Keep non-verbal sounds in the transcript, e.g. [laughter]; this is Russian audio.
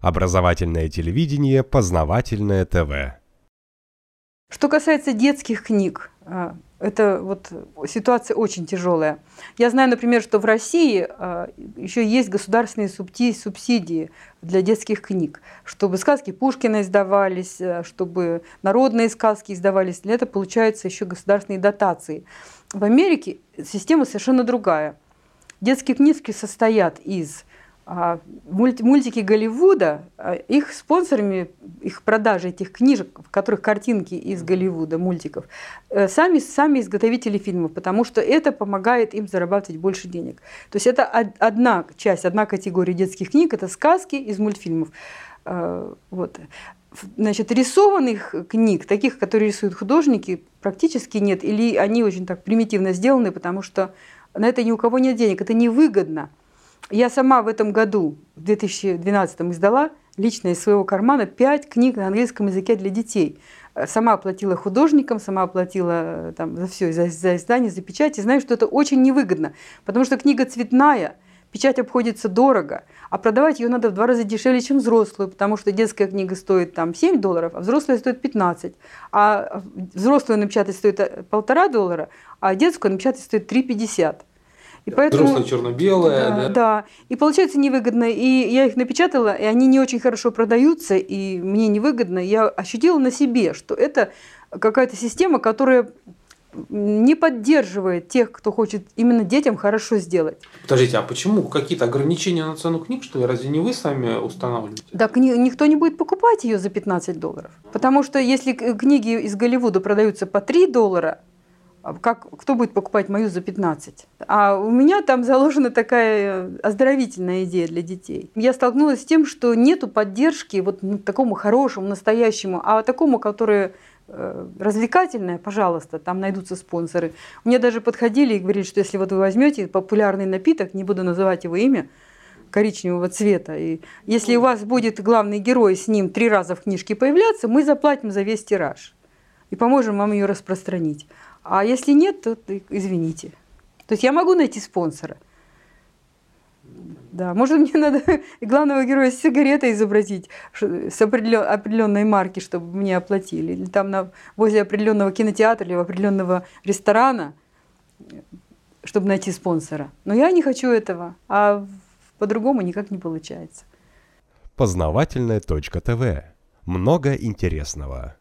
Образовательное телевидение, познавательное ТВ. Что касается детских книг, а, это вот ситуация очень тяжелая. Я знаю, например, что в России а, еще есть государственные субсидии для детских книг, чтобы сказки Пушкина издавались, а, чтобы народные сказки издавались. Для этого получаются еще государственные дотации. В Америке система совершенно другая. Детские книжки состоят из мультики Голливуда, а, их спонсорами, их продажи этих книжек, в которых картинки из Голливуда, мультиков, э, сами, сами изготовители фильмов, потому что это помогает им зарабатывать больше денег. То есть это одна часть, одна категория детских книг, это сказки из мультфильмов. А, вот. Значит, рисованных книг, таких, которые рисуют художники, практически нет, или они очень так примитивно сделаны, потому что на это ни у кого нет денег, это невыгодно. Я сама в этом году, в 2012 издала лично из своего кармана пять книг на английском языке для детей. Сама оплатила художникам, сама оплатила э, там, за все, за, за издание, за печать. И знаю, что это очень невыгодно, потому что книга цветная, печать обходится дорого, а продавать ее надо в два раза дешевле, чем взрослую, потому что детская книга стоит там 7 долларов, а взрослая стоит 15. А взрослую напечатать стоит э, полтора доллара, а детскую напечатать стоит 3,50. И поэтому, Взрослая черно-белая, да, да? Да. И получается невыгодно. И я их напечатала, и они не очень хорошо продаются, и мне невыгодно. Я ощутила на себе, что это какая-то система, которая не поддерживает тех, кто хочет именно детям хорошо сделать. Подождите, а почему какие-то ограничения на цену книг, что ли? Разве не вы сами устанавливаете? Так никто не будет покупать ее за 15 долларов. Потому что если книги из Голливуда продаются по 3 доллара, как, кто будет покупать мою за 15? А у меня там заложена такая оздоровительная идея для детей. Я столкнулась с тем, что нету поддержки вот ну, такому хорошему, настоящему, а такому, которое э, развлекательное, пожалуйста, там найдутся спонсоры. Мне даже подходили и говорили, что если вот вы возьмете популярный напиток, не буду называть его имя, коричневого цвета, и если у вас будет главный герой с ним три раза в книжке появляться, мы заплатим за весь тираж и поможем вам ее распространить. А если нет, то извините. То есть я могу найти спонсора. Да, может, мне надо [laughs] главного героя с сигаретой изобразить с определенной марки, чтобы мне оплатили. Или там на, возле определенного кинотеатра или определенного ресторана, чтобы найти спонсора. Но я не хочу этого, а по-другому никак не получается. Познавательная точка ТВ. Много интересного.